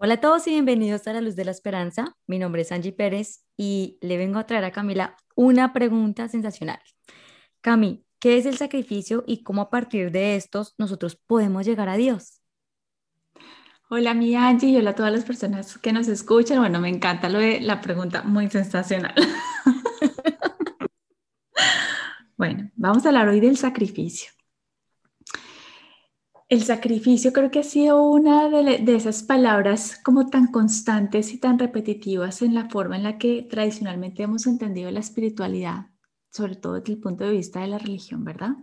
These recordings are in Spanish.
Hola a todos y bienvenidos a la Luz de la Esperanza. Mi nombre es Angie Pérez y le vengo a traer a Camila una pregunta sensacional. Cami, ¿qué es el sacrificio y cómo a partir de estos nosotros podemos llegar a Dios? Hola, mi Angie y hola a todas las personas que nos escuchan. Bueno, me encanta la pregunta, muy sensacional. bueno, vamos a hablar hoy del sacrificio. El sacrificio creo que ha sido una de, esas palabras como tan constantes y tan repetitivas en la forma en la que tradicionalmente hemos entendido la espiritualidad, sobre todo desde el punto de vista de la religión, ¿verdad?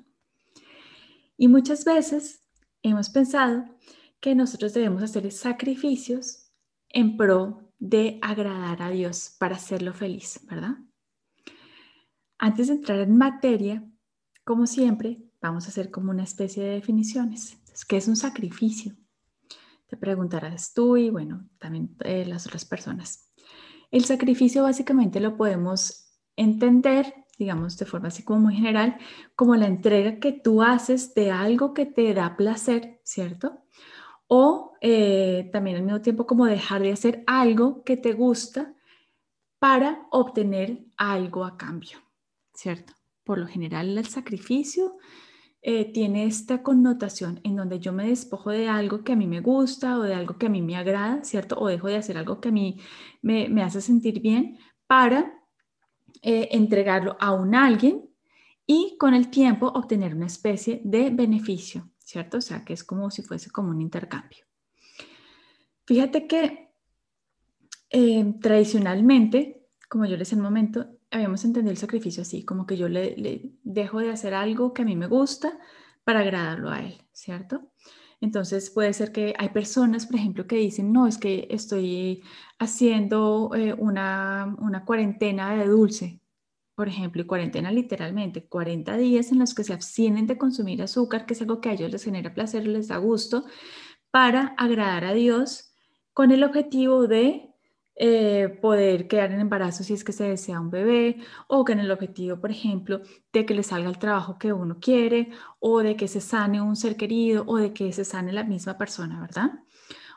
Y muchas veces hemos pensado que nosotros debemos hacer sacrificios en pro de agradar a Dios para hacerlo feliz, ¿verdad? Antes de entrar en materia, como siempre, vamos a hacer como una especie de definiciones. ¿Qué es un sacrificio? Te preguntarás tú y bueno, también eh, las otras personas. El sacrificio básicamente lo podemos entender, digamos de forma así como muy general, como la entrega que tú haces de algo que te da placer, ¿cierto? O eh, también al mismo tiempo como dejar de hacer algo que te gusta para obtener algo a cambio, ¿cierto? Por lo general el sacrificio eh, tiene esta connotación en donde yo me despojo de algo que a mí me gusta o de algo que a mí me agrada, ¿cierto? O dejo de hacer algo que a mí me, hace sentir bien para eh, entregarlo a un alguien y con el tiempo obtener una especie de beneficio, ¿cierto? O sea, que es como si fuese como un intercambio. Fíjate que eh, tradicionalmente, como yo les en momento, habíamos entendido el sacrificio así, como que yo le, dejo de hacer algo que a mí me gusta para agradarlo a él, ¿cierto? Entonces puede ser que hay personas, por ejemplo, que dicen, no, es que estoy haciendo eh, una, una cuarentena de dulce, por ejemplo, y cuarentena literalmente, 40 días en los que se abstienen de consumir azúcar, que es algo que a ellos les genera placer, les da gusto, para agradar a Dios con el objetivo de eh, poder quedar en embarazo si es que se desea un bebé o con el objetivo, por ejemplo, de que le salga el trabajo que uno quiere o de que se sane un ser querido o de que se sane la misma persona, ¿verdad?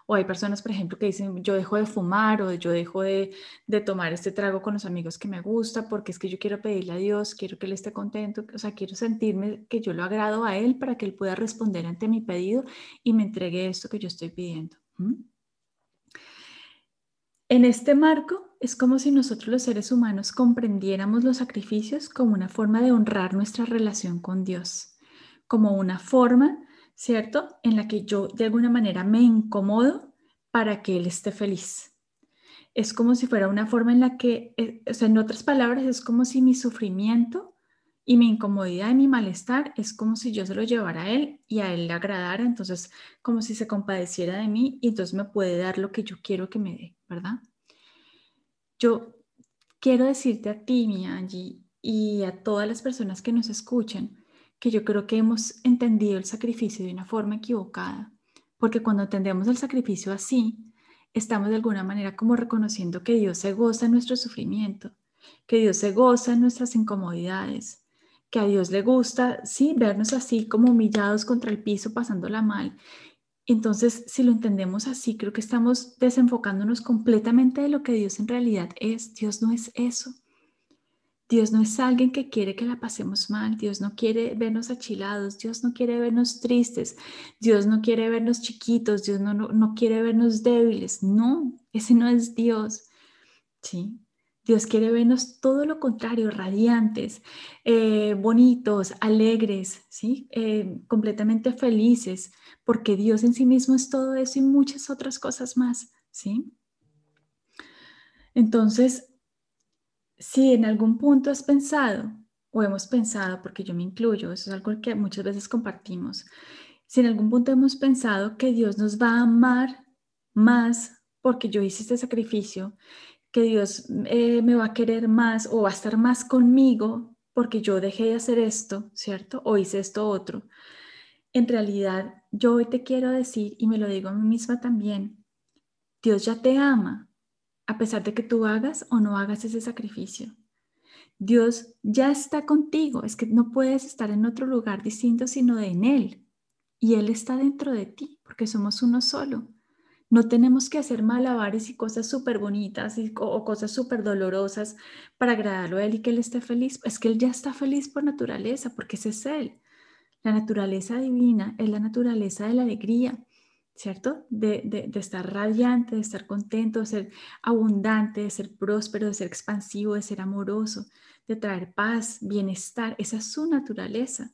O hay personas, por ejemplo, que dicen, yo dejo de fumar o yo dejo de, de, tomar este trago con los amigos que me gusta porque es que yo quiero pedirle a Dios, quiero que Él esté contento, o sea, quiero sentirme que yo lo agrado a Él para que Él pueda responder ante mi pedido y me entregue esto que yo estoy pidiendo. En este marco es como si nosotros los seres humanos comprendiéramos los sacrificios como una forma de honrar nuestra relación con Dios, como una forma, ¿cierto?, en la que yo de alguna manera me incomodo para que Él esté feliz. Es como si fuera una forma en la que, eh, o sea, en otras palabras, es como si mi sufrimiento y mi incomodidad y mi malestar es como si yo se lo llevara a Él y a Él le agradara, entonces como si se compadeciera de mí y entonces me puede dar lo que yo quiero que me dé. ¿Verdad? Yo quiero decirte a ti, mi Angie, y a todas las personas que nos escuchan, que yo creo que hemos entendido el sacrificio de una forma equivocada, porque cuando entendemos el sacrificio así, estamos de alguna manera como reconociendo que Dios se goza en nuestro sufrimiento, que Dios se goza en nuestras incomodidades, que a Dios le gusta, sí, vernos así como humillados contra el piso, pasándola mal, entonces, si lo entendemos así, creo que estamos desenfocándonos completamente de lo que Dios en realidad es. Dios no es eso. Dios no es alguien que quiere que la pasemos mal. Dios no quiere vernos achilados. Dios no quiere vernos tristes. Dios no quiere vernos chiquitos. Dios no, no, quiere vernos débiles. No, ese no es Dios. ¿Sí? Dios quiere vernos todo lo contrario, radiantes, eh, bonitos, alegres, ¿sí? Eh, completamente felices, porque Dios en sí mismo es todo eso y muchas otras cosas más, ¿sí? Entonces, si en algún punto has pensado o hemos pensado, porque yo me incluyo, eso es algo que muchas veces compartimos, si en algún punto hemos pensado que Dios nos va a amar más porque yo hice este sacrificio, que Dios eh, me va a querer más o va a estar más conmigo porque yo dejé de hacer esto, ¿cierto? O hice esto otro. En realidad, yo hoy te quiero decir, y me lo digo a mí misma también, Dios ya te ama, a pesar de que tú hagas o no hagas ese sacrificio. Dios ya está contigo, es que no puedes estar en otro lugar distinto sino de en Él. Y Él está dentro de ti, porque somos uno solo. No tenemos que hacer malabares y cosas súper bonitas o cosas súper dolorosas para agradarlo a Él y que Él esté feliz. Es que Él ya está feliz por naturaleza, porque ese es Él. La naturaleza divina es la naturaleza de la alegría, ¿cierto? De, de, estar radiante, de estar contento, de ser abundante, de ser próspero, de ser expansivo, de ser amoroso, de traer paz, bienestar. Esa es su naturaleza.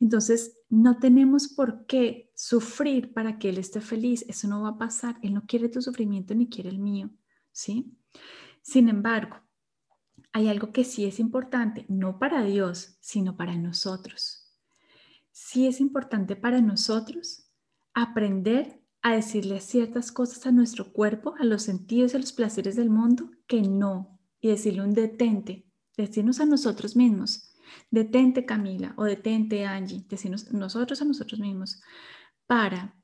Entonces, no tenemos por qué sufrir para que Él esté feliz. Eso no va a pasar. Él no quiere tu sufrimiento ni quiere el mío, ¿sí? Sin embargo, hay algo que sí es importante, no para Dios, sino para nosotros. Sí es importante para nosotros aprender a decirle ciertas cosas a nuestro cuerpo, a los sentidos a los placeres del mundo, que no, y decirle un detente, decirnos a nosotros mismos, Detente Camila o detente Angie, decimos nosotros a nosotros mismos, para,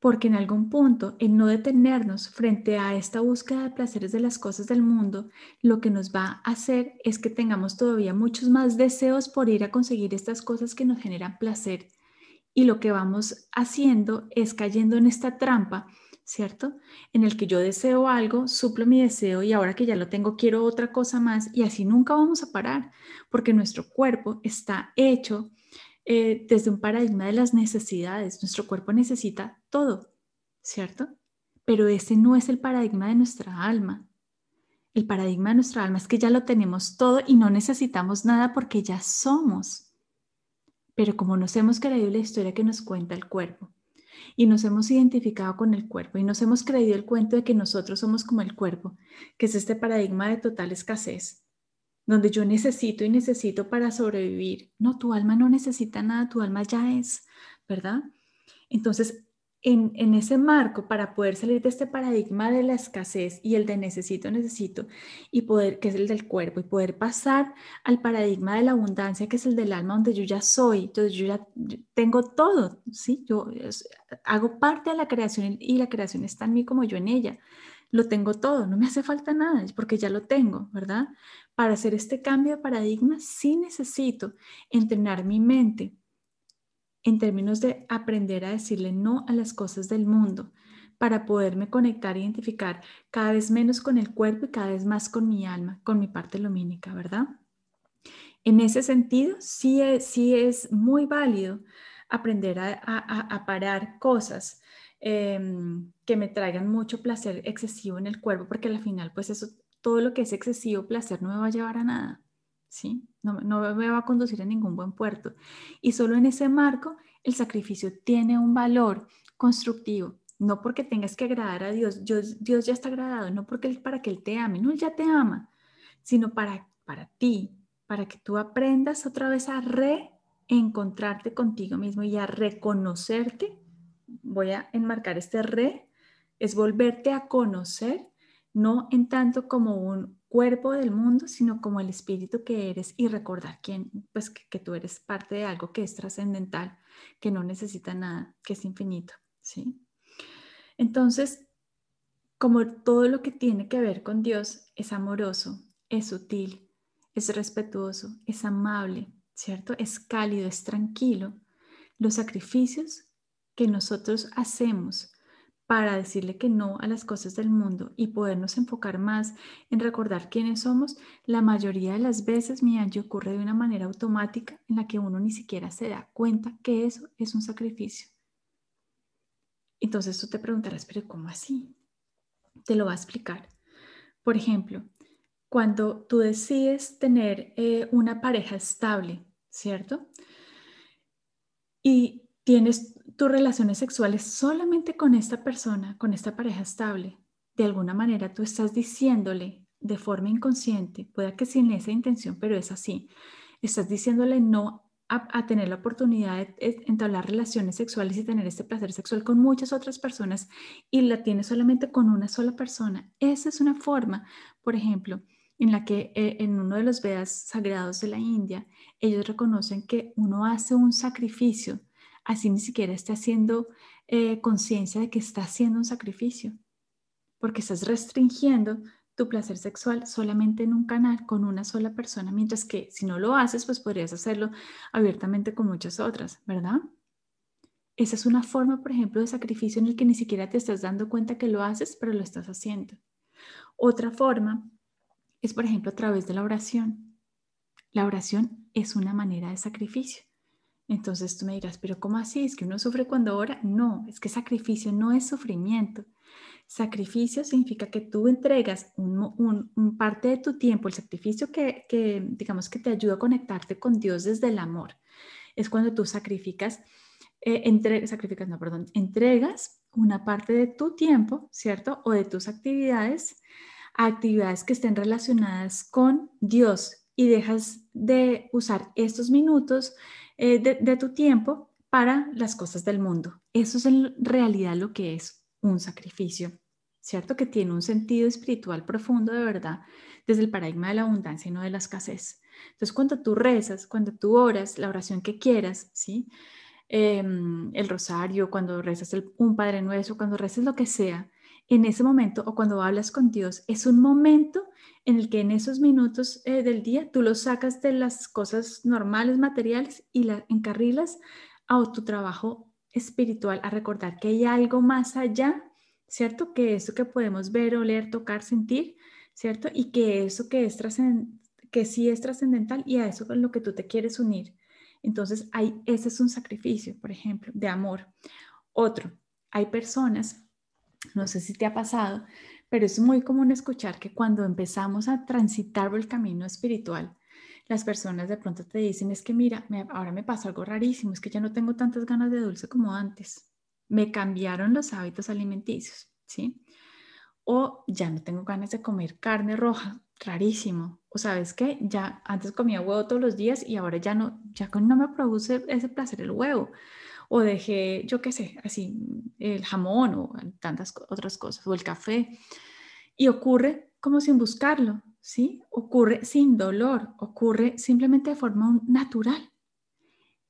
porque en algún punto el no detenernos frente a esta búsqueda de placeres de las cosas del mundo, lo que nos va a hacer es que tengamos todavía muchos más deseos por ir a conseguir estas cosas que nos generan placer. Y lo que vamos haciendo es cayendo en esta trampa ¿cierto? En el que yo deseo algo, suplo mi deseo y ahora que ya lo tengo quiero otra cosa más y así nunca vamos a parar, porque nuestro cuerpo está hecho eh, desde un paradigma de las necesidades. Nuestro cuerpo necesita todo, ¿cierto? Pero ese no es el paradigma de nuestra alma. El paradigma de nuestra alma es que ya lo tenemos todo y no necesitamos nada porque ya somos. Pero como nos hemos creído la historia que nos cuenta el cuerpo, y nos hemos identificado con el cuerpo y nos hemos creído el cuento de que nosotros somos como el cuerpo, que es este paradigma de total escasez, donde yo necesito y necesito para sobrevivir. No, tu alma no necesita nada, tu alma ya es, ¿verdad? Entonces, en, ese marco para poder salir de este paradigma de la escasez y el de necesito, necesito, y poder, que es el del cuerpo, y poder pasar al paradigma de la abundancia, que es el del alma, donde yo ya soy, entonces yo ya tengo todo, ¿sí? Yo hago parte de la creación y la creación está en mí como yo en ella. Lo tengo todo, no me hace falta nada, porque ya lo tengo, ¿verdad? Para hacer este cambio de paradigma, sí necesito entrenar mi mente en términos de aprender a decirle no a las cosas del mundo para poderme conectar e identificar cada vez menos con el cuerpo y cada vez más con mi alma, con mi parte lumínica, ¿verdad? En ese sentido, sí es, sí es muy válido aprender a, parar cosas em, que me traigan mucho placer excesivo en el cuerpo, porque al final, pues eso, todo lo que es excesivo placer no me va a llevar a nada. No me va a conducir a ningún buen puerto. Y solo en ese marco el sacrificio tiene un valor constructivo. No porque tengas que agradar a Dios, Dios, Dios ya está agradado, no porque para que Él te ame, no, Él ya te ama, sino para, para ti, para que tú aprendas otra vez a reencontrarte contigo mismo y a reconocerte. Voy a enmarcar este re, es volverte a conocer, no en tanto como un cuerpo del mundo, sino como el espíritu que eres y recordar quién, pues que, tú eres parte de algo que es trascendental, que no necesita nada, que es infinito, ¿sí? Entonces, como todo lo que tiene que ver con Dios es amoroso, es sutil, es respetuoso, es amable, ¿cierto? Es cálido, es tranquilo. Los sacrificios que nosotros hacemos para decirle que no a las cosas del mundo y podernos enfocar más en recordar quiénes somos, la mayoría de las veces, mi Angie, ocurre de una manera automática en la que uno ni siquiera se da cuenta que eso es un sacrificio. Entonces tú te preguntarás, pero ¿cómo así? Te lo va a explicar. Por ejemplo, cuando tú decides tener eh, una pareja estable, ¿cierto? Y tienes tus relaciones sexuales solamente con esta persona, con esta pareja estable, de alguna manera tú estás diciéndole de forma inconsciente, puede que sin esa intención, pero es así, estás diciéndole no a, tener la oportunidad de, entablar relaciones sexuales y tener este placer sexual con muchas otras personas y la tienes solamente con una sola persona. Esa es una forma, por ejemplo, en la que eh, en uno de los Vedas sagrados de la India, ellos reconocen que uno hace un sacrificio así ni siquiera está haciendo eh, conciencia de que está haciendo un sacrificio, porque estás restringiendo tu placer sexual solamente en un canal con una sola persona, mientras que si no lo haces, pues podrías hacerlo abiertamente con muchas otras, ¿verdad? Esa es una forma, por ejemplo, de sacrificio en el que ni siquiera te estás dando cuenta que lo haces, pero lo estás haciendo. Otra forma es, por ejemplo, a través de la oración. La oración es una manera de sacrificio. Entonces tú me dirás, pero ¿cómo así? ¿Es que uno sufre cuando ora? No, es que sacrificio no es sufrimiento. Sacrificio significa que tú entregas un, parte de tu tiempo, el sacrificio que, digamos que te ayuda a conectarte con Dios desde el amor. Es cuando tú sacrificas, eh, sacrificas, no, perdón, entregas una parte de tu tiempo, ¿cierto? O de tus actividades actividades que estén relacionadas con Dios y dejas de usar estos minutos eh, de, tu tiempo para las cosas del mundo. Eso es en realidad lo que es un sacrificio, ¿cierto? Que tiene un sentido espiritual profundo de verdad desde el paradigma de la abundancia y no de la escasez. Entonces, cuando tú rezas, cuando tú oras, la oración que quieras, ¿sí? Em, el rosario, cuando rezas un Padre Nuestro, cuando rezas lo que sea, en ese momento o cuando hablas con Dios, es un momento en el que en esos minutos eh, del día tú los sacas de las cosas normales, materiales y las encarrilas a tu trabajo espiritual, a recordar que hay algo más allá, ¿cierto? Que eso que podemos ver, oler, tocar, sentir, ¿cierto? Y que eso que, es que sí es trascendental y a eso con lo que tú te quieres unir. Entonces, hay, ese es un sacrificio, por ejemplo, de amor. Otro, hay personas no sé si te ha pasado, pero es muy común escuchar que cuando empezamos a transitar el camino espiritual, las personas de pronto te dicen, es que mira, ahora me pasa algo rarísimo, es que ya no tengo tantas ganas de dulce como antes. Me cambiaron los hábitos alimenticios, ¿sí? O ya no tengo ganas de comer carne roja, rarísimo. O sabes qué, ya antes comía huevo todos los días y ahora ya no, ya no me produce ese placer el huevo o dejé, yo qué sé, así, el jamón o tantas otras cosas, o el café. Y ocurre como sin buscarlo, ¿sí? Ocurre sin dolor, ocurre simplemente de forma natural.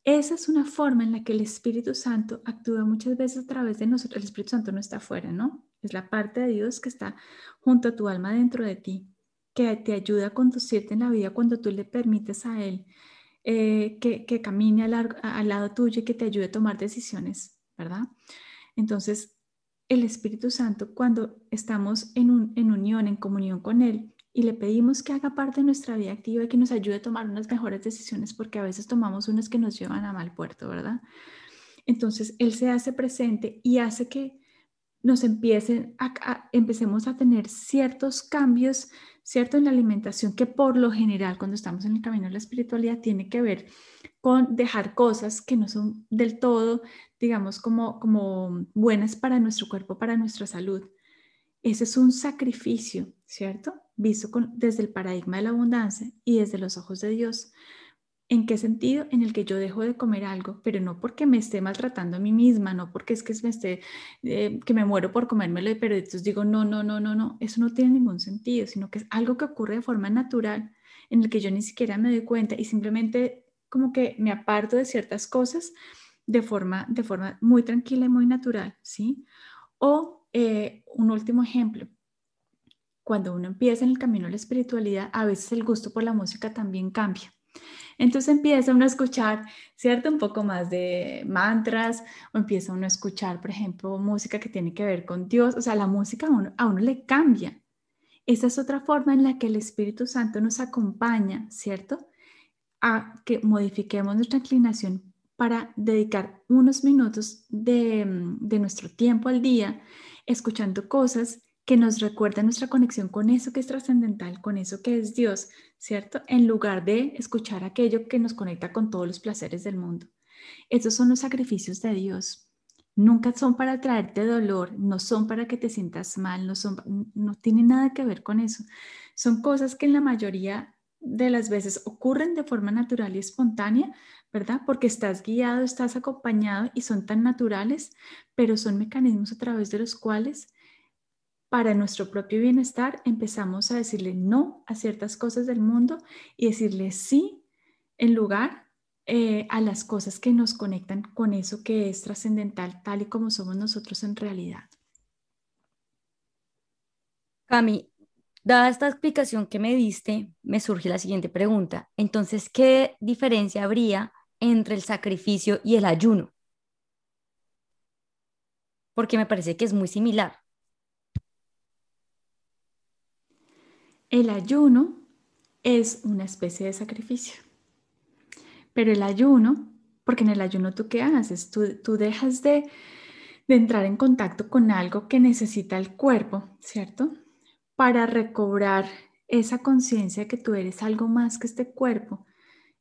Esa es una forma en la que el Espíritu Santo actúa muchas veces a través de nosotros. El Espíritu Santo no está afuera, ¿no? Es la parte de Dios que está junto a tu alma dentro de ti, que te ayuda a conducirte en la vida cuando tú le permites a Él eh, que, camine al, lado tuyo y que te ayude a tomar decisiones, ¿verdad? Entonces, el Espíritu Santo, cuando estamos en, en unión, en comunión con Él, y le pedimos que haga parte de nuestra vida activa y que nos ayude a tomar unas mejores decisiones, porque a veces tomamos unas que nos llevan a mal puerto, ¿verdad? Entonces, Él se hace presente y hace que nos empiecen empecemos a tener ciertos cambios, ¿cierto? En la alimentación que por lo general cuando estamos en el camino de la espiritualidad tiene que ver con dejar cosas que no son del todo, digamos, como, como buenas para nuestro cuerpo, para nuestra salud. Ese es un sacrificio, ¿cierto? Visto desde el paradigma de la abundancia y desde los ojos de Dios. ¿En qué sentido? En el que yo dejo de comer algo, pero no porque me esté maltratando a mí misma, no porque es que me esté, eh, que me muero por comérmelo, pero entonces digo, no, no, no, no, no, eso no tiene ningún sentido, sino que es algo que ocurre de forma natural, en el que yo ni siquiera me doy cuenta y simplemente como que me aparto de ciertas cosas de forma, de forma muy tranquila y muy natural, ¿sí? O eh, un último ejemplo, cuando uno empieza en el camino de la espiritualidad, a veces el gusto por la música también cambia. Entonces empieza uno a escuchar, ¿cierto? Un poco más de mantras o empieza uno a escuchar, por ejemplo, música que tiene que ver con Dios. O sea, la música a uno, a uno le cambia. Esa es otra forma en la que el Espíritu Santo nos acompaña, ¿cierto? A que modifiquemos nuestra inclinación para dedicar unos minutos de, de nuestro tiempo al día escuchando cosas que nos recuerda nuestra conexión con eso que es trascendental, con eso que es Dios, ¿cierto? En lugar de escuchar aquello que nos conecta con todos los placeres del mundo. Esos son los sacrificios de Dios. Nunca son para traerte dolor, no son para que te sientas mal, no, son, no tienen nada que ver con eso. Son cosas que en la mayoría de las veces ocurren de forma natural y espontánea, ¿verdad? Porque estás guiado, estás acompañado y son tan naturales, pero son mecanismos a través de los cuales para nuestro propio bienestar, empezamos a decirle no a ciertas cosas del mundo y decirle sí en lugar eh, a las cosas que nos conectan con eso que es trascendental, tal y como somos nosotros en realidad. Cami, dada esta explicación que me diste, me surge la siguiente pregunta. Entonces, ¿qué diferencia habría entre el sacrificio y el ayuno? porque me parece que es muy similar. El ayuno es una especie de sacrificio, pero el ayuno, porque en el ayuno tú qué haces? Tú, dejas de, de entrar en contacto con algo que necesita el cuerpo, ¿cierto? Para recobrar esa conciencia que tú eres algo más que este cuerpo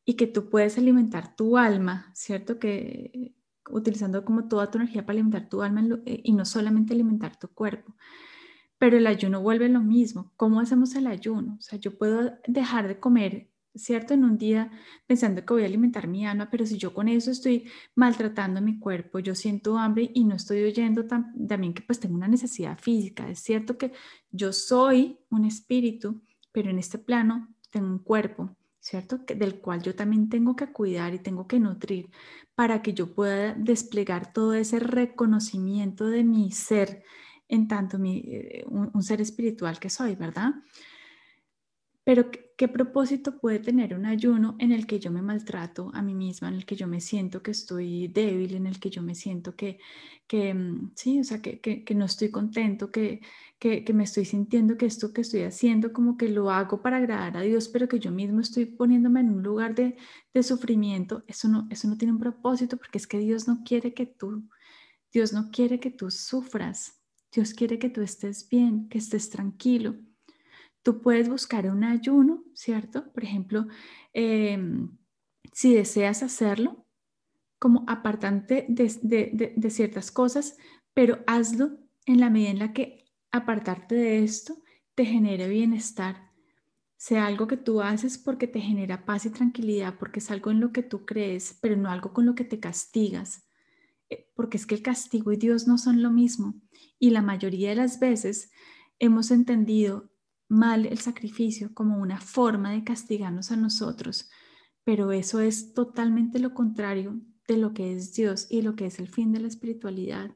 y que tú puedes alimentar tu alma, ¿cierto? Que utilizando como toda tu energía para alimentar tu alma eh, y no solamente alimentar tu cuerpo. Pero el ayuno vuelve lo mismo. ¿Cómo hacemos el ayuno? O sea, yo puedo dejar de comer, ¿cierto? En un día pensando que voy a alimentar mi alma, pero si yo con eso estoy maltratando mi cuerpo, yo siento hambre y no estoy oyendo también que pues tengo una necesidad física. Es cierto que yo soy un espíritu, pero en este plano tengo un cuerpo ¿cierto? del cual yo también tengo que cuidar y tengo que nutrir para que yo pueda desplegar todo ese reconocimiento de mi ser en tanto mi, eh, un, ser espiritual que soy, ¿verdad? Pero ¿qué, propósito puede tener un ayuno en el que yo me maltrato a mí misma, en el que yo me siento que estoy débil, en el que yo me siento que, que mm, sí, o sea, que, que, no estoy contento, que, que, me estoy sintiendo que esto que estoy haciendo como que lo hago para agradar a Dios, pero que yo mismo estoy poniéndome en un lugar de, de sufrimiento, eso no, eso no tiene un propósito porque es que Dios no quiere que tú, Dios no quiere que tú sufras, Dios quiere que tú estés bien, que estés tranquilo. Tú puedes buscar un ayuno, ¿cierto? Por ejemplo, em, si deseas hacerlo, como apartante de, de, ciertas cosas, pero hazlo en la medida en la que apartarte de esto te genere bienestar, sea algo que tú haces porque te genera paz y tranquilidad, porque es algo en lo que tú crees, pero no algo con lo que te castigas, porque es que el castigo y Dios no son lo mismo. Y la mayoría de las veces hemos entendido mal el sacrificio como una forma de castigarnos a nosotros, pero eso es totalmente lo contrario de lo que es Dios y lo que es el fin de la espiritualidad. En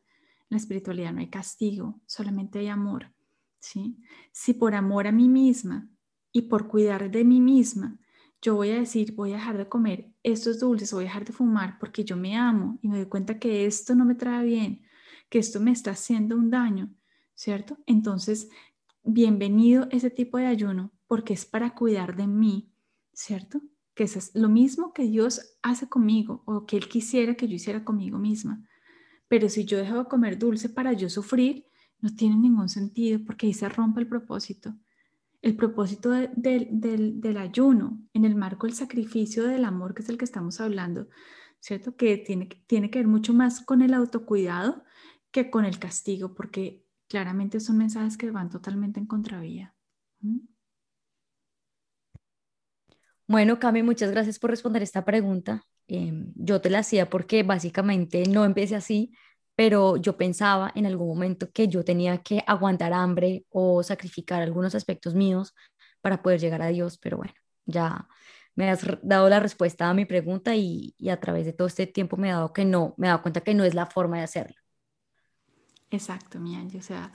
la espiritualidad no hay castigo, solamente hay amor. ¿sí? Si por amor a mí misma y por cuidar de mí misma, yo voy a decir, voy a dejar de comer estos dulces, voy a dejar de fumar porque yo me amo y me doy cuenta que esto no me trae bien, que esto me está haciendo un daño, ¿cierto? Entonces bienvenido ese tipo de ayuno porque es para cuidar de mí, ¿cierto? Que es lo mismo que Dios hace conmigo o que Él quisiera que yo hiciera conmigo misma. Pero si yo dejo de comer dulce para yo sufrir, no tiene ningún sentido porque ahí se rompe el propósito. El propósito del, ayuno en el marco del sacrificio del amor, que es el que estamos hablando, ¿cierto? Que tiene, tiene que ver mucho más con el autocuidado que con el castigo, porque claramente son mensajes que van totalmente en contravía. Bueno, Cami, muchas gracias por responder esta pregunta. Em, yo te la hacía porque básicamente no empecé así, pero yo pensaba en algún momento que yo tenía que aguantar hambre o sacrificar algunos aspectos míos para poder llegar a Dios, pero bueno, ya me has dado la respuesta a mi pregunta y, y a través de todo este tiempo me he dado que no, me he dado cuenta que no es la forma de hacerlo. Exacto, mi Angie. O sea,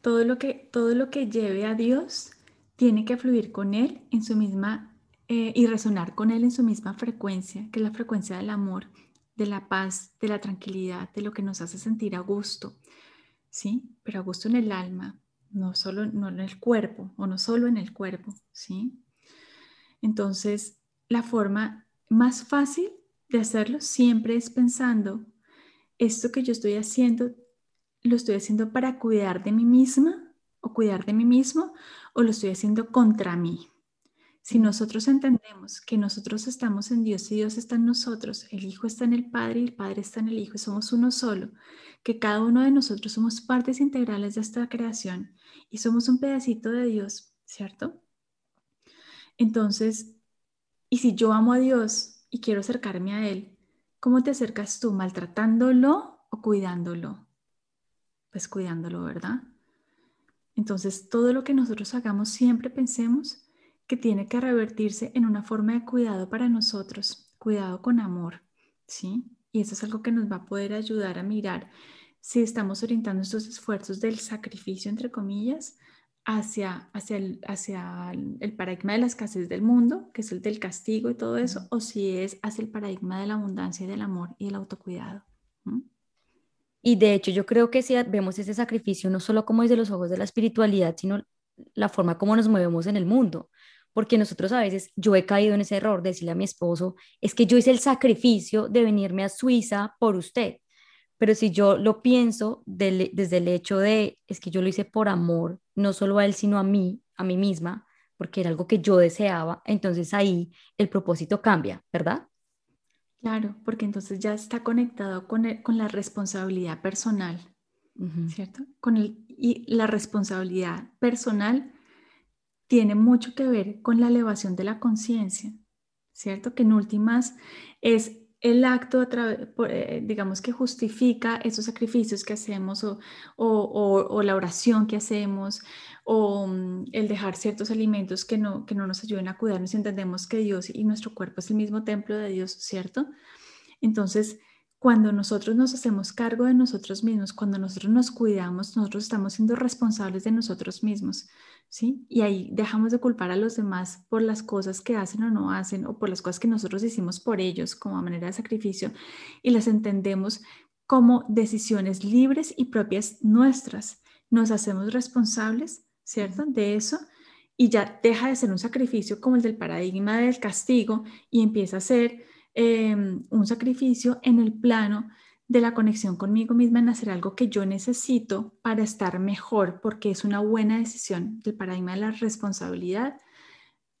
todo lo que, todo lo que lleve a Dios tiene que fluir con Él en su misma eh, y resonar con Él en su misma frecuencia, que es la frecuencia del amor, de la paz, de la tranquilidad, de lo que nos hace sentir a gusto, ¿sí? Pero a gusto en el alma, no solo no en el cuerpo o no solo en el cuerpo, ¿sí? Entonces, la forma más fácil de hacerlo siempre es pensando, esto que yo estoy haciendo lo estoy haciendo para cuidar de mí misma o cuidar de mí mismo o lo estoy haciendo contra mí. Si nosotros entendemos que nosotros estamos en Dios y Dios está en nosotros, el Hijo está en el Padre y el Padre está en el Hijo y somos uno solo, que cada uno de nosotros somos partes integrales de esta creación y somos un pedacito de Dios, ¿cierto? Entonces, y si yo amo a Dios y quiero acercarme a Él, ¿cómo te acercas tú? ¿Maltratándolo o cuidándolo? pues cuidándolo, ¿verdad? Entonces, todo lo que nosotros hagamos, siempre pensemos que tiene que revertirse en una forma de cuidado para nosotros, cuidado con amor, ¿sí? Y eso es algo que nos va a poder ayudar a mirar si estamos orientando estos esfuerzos del sacrificio, entre comillas, hacia, hacia, el, hacia el paradigma de la escasez del mundo, que es el del castigo y todo eso, o si es hacia el paradigma de la abundancia y del amor y el autocuidado. Y de hecho yo creo que si vemos ese sacrificio no solo como desde los ojos de la espiritualidad, sino la forma como nos movemos en el mundo. Porque nosotros a veces, yo he caído en ese error de decirle a mi esposo, es que yo hice el sacrificio de venirme a Suiza por usted. Pero si yo lo pienso desde el hecho de, es que yo lo hice por amor, no solo a él, sino a mí, a mí misma, porque era algo que yo deseaba, entonces ahí el propósito cambia, ¿verdad? Claro, porque entonces ya está conectado con, con la responsabilidad personal, ¿cierto? Con el, y la responsabilidad personal tiene mucho que ver con la elevación de la conciencia, ¿cierto? Que en últimas es el acto, eh, digamos, que justifica esos sacrificios que hacemos o, o, la oración que hacemos o mm, el dejar ciertos alimentos que no, que no nos ayuden a cuidarnos y entendemos que Dios y nuestro cuerpo es el mismo templo de Dios, ¿cierto? Entonces, cuando nosotros nos hacemos cargo de nosotros mismos, cuando nosotros nos cuidamos, nosotros estamos siendo responsables de nosotros mismos, ¿sí? Y ahí dejamos de culpar a los demás por las cosas que hacen o no hacen o por las cosas que nosotros hicimos por ellos como manera de sacrificio y las entendemos como decisiones libres y propias nuestras. Nos hacemos responsables, ¿cierto? De eso y ya deja de ser un sacrificio como el del paradigma del castigo y empieza a ser Em, un sacrificio en el plano de la conexión conmigo misma en hacer algo que yo necesito para estar mejor, porque es una buena decisión. El paradigma de la responsabilidad,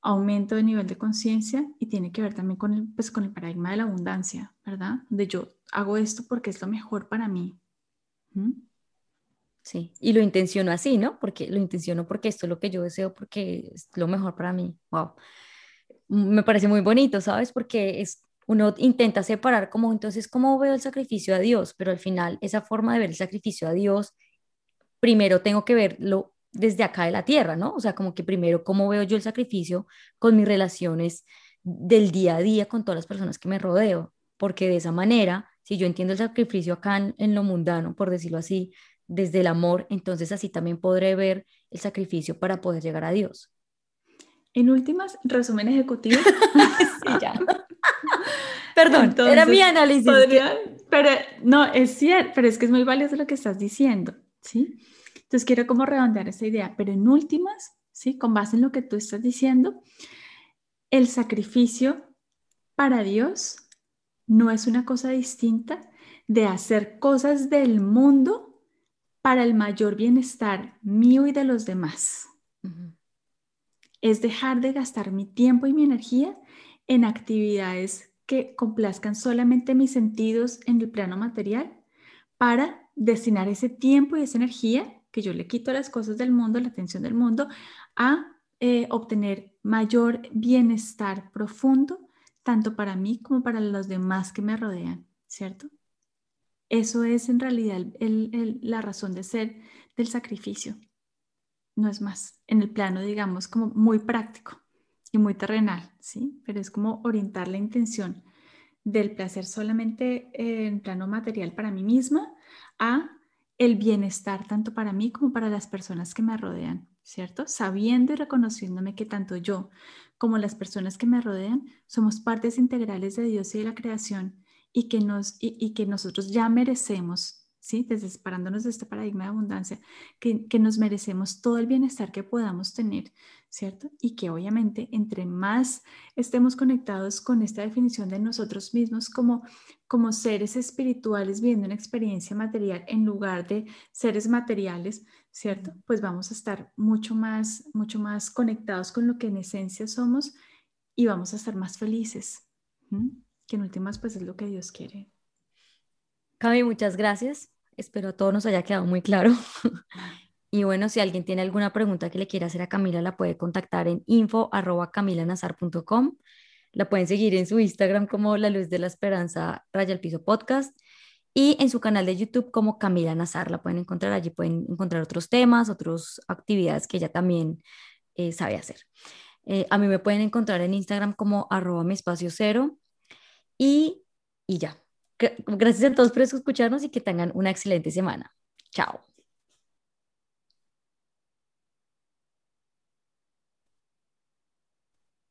aumento de nivel de conciencia y tiene que ver también con el, pues, con el paradigma de la abundancia, ¿verdad? De yo hago esto porque es lo mejor para mí. ¿Mm? Sí, y lo intenciono así, ¿no? Porque lo intenciono porque esto es lo que yo deseo, porque es lo mejor para mí. Wow. Me parece muy bonito, ¿sabes? Porque es uno intenta separar como entonces cómo veo el sacrificio a Dios, pero al final esa forma de ver el sacrificio a Dios, primero tengo que verlo desde acá de la tierra, ¿no? O sea, como que primero cómo veo yo el sacrificio con mis relaciones del día a día con todas las personas que me rodeo, porque de esa manera, si yo entiendo el sacrificio acá en, en lo mundano, por decirlo así, desde el amor, entonces así también podré ver el sacrificio para poder llegar a Dios. En últimas, resumen ejecutivo. sí, ya. Perdón, era mi análisis. Pero no, es cierto, pero es que es muy valioso lo que estás diciendo, ¿sí? Entonces quiero como redondear esa idea, pero en últimas, ¿sí? Con base en lo que tú estás diciendo, el sacrificio para Dios no es una cosa distinta de hacer cosas del mundo para el mayor bienestar mío y de los demás. Es dejar de gastar mi tiempo y mi energía en actividades que complazcan solamente mis sentidos en el plano material para destinar ese tiempo y esa energía que yo le quito a las cosas del mundo, la atención del mundo, a eh, obtener mayor bienestar profundo, tanto para mí como para los demás que me rodean, ¿cierto? Eso es en realidad la razón de ser del sacrificio. No es más, en el plano, digamos, como muy práctico y muy terrenal, ¿sí? Pero es como orientar la intención del placer solamente en plano material para mí misma a el bienestar tanto para mí como para las personas que me rodean, ¿cierto? Sabiendo y reconociéndome que tanto yo como las personas que me rodean somos partes integrales de Dios y de la creación y que, nos, y que nosotros ya merecemos ¿sí? De este paradigma de abundancia, que, que, nos merecemos todo el bienestar que podamos tener, ¿cierto? Y que obviamente entre más estemos conectados con esta definición de nosotros mismos como, como seres espirituales viviendo una experiencia material en lugar de seres materiales, ¿cierto? Pues vamos a estar mucho más, mucho más conectados con lo que en esencia somos y vamos a estar más felices, que en últimas pues es lo que Dios quiere. Cami, muchas gracias. Espero a todos nos haya quedado muy claro. y bueno, si alguien tiene alguna pregunta que le quiera hacer a Camila, la puede contactar en info.camilanazar.com. La pueden seguir en su Instagram como La Luz de la Esperanza Raya Piso Podcast y en su canal de YouTube como Camila Nazar. La pueden encontrar allí, pueden encontrar otros temas, otras actividades que ella también eh, sabe hacer. Eh, a mí me pueden encontrar en Instagram como arroba mi espacio cero y, y ya. Gracias a todos por escucharnos y que tengan una excelente semana. Chao.